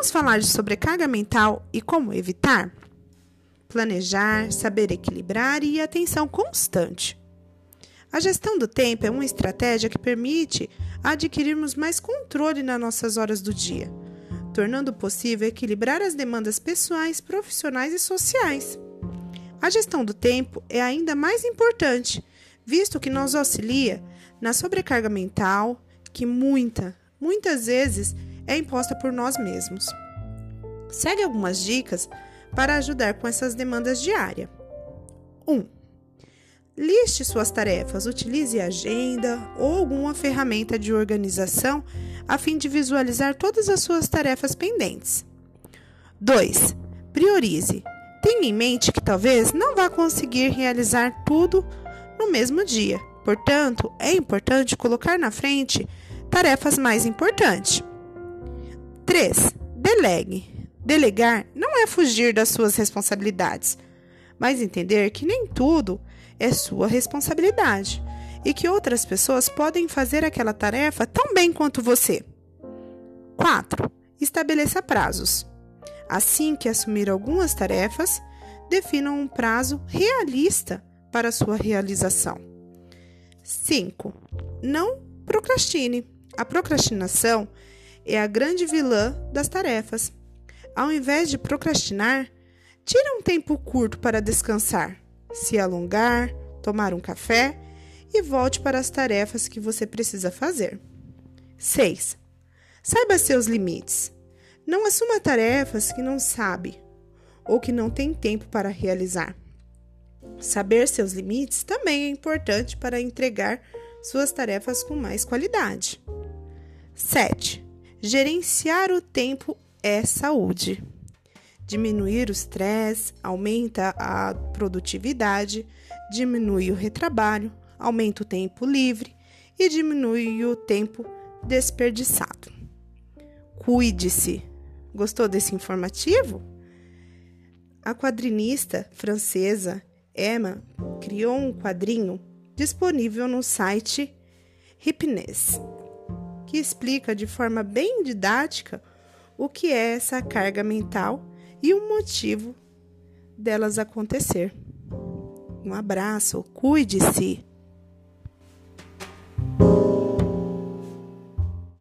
Vamos falar de sobrecarga mental e como evitar? Planejar, saber equilibrar e atenção constante. A gestão do tempo é uma estratégia que permite adquirirmos mais controle nas nossas horas do dia, tornando possível equilibrar as demandas pessoais, profissionais e sociais. A gestão do tempo é ainda mais importante, visto que nos auxilia na sobrecarga mental, que muita, muitas vezes é imposta por nós mesmos. Segue algumas dicas para ajudar com essas demandas diárias. 1. Um, liste suas tarefas, utilize agenda ou alguma ferramenta de organização a fim de visualizar todas as suas tarefas pendentes. 2. Priorize. Tenha em mente que talvez não vá conseguir realizar tudo no mesmo dia. Portanto, é importante colocar na frente tarefas mais importantes. 3. Delegue. Delegar não é fugir das suas responsabilidades, mas entender que nem tudo é sua responsabilidade e que outras pessoas podem fazer aquela tarefa tão bem quanto você. 4. Estabeleça prazos. Assim que assumir algumas tarefas, defina um prazo realista para sua realização. 5. Não procrastine. A procrastinação é a grande vilã das tarefas. Ao invés de procrastinar, tire um tempo curto para descansar, se alongar, tomar um café e volte para as tarefas que você precisa fazer. 6. Saiba seus limites. Não assuma tarefas que não sabe ou que não tem tempo para realizar. Saber seus limites também é importante para entregar suas tarefas com mais qualidade. 7. Gerenciar o tempo é saúde. Diminuir o estresse aumenta a produtividade, diminui o retrabalho, aumenta o tempo livre e diminui o tempo desperdiçado. Cuide-se. Gostou desse informativo? A quadrinista francesa Emma criou um quadrinho disponível no site Hipness que explica de forma bem didática o que é essa carga mental e o motivo delas acontecer. Um abraço, cuide-se!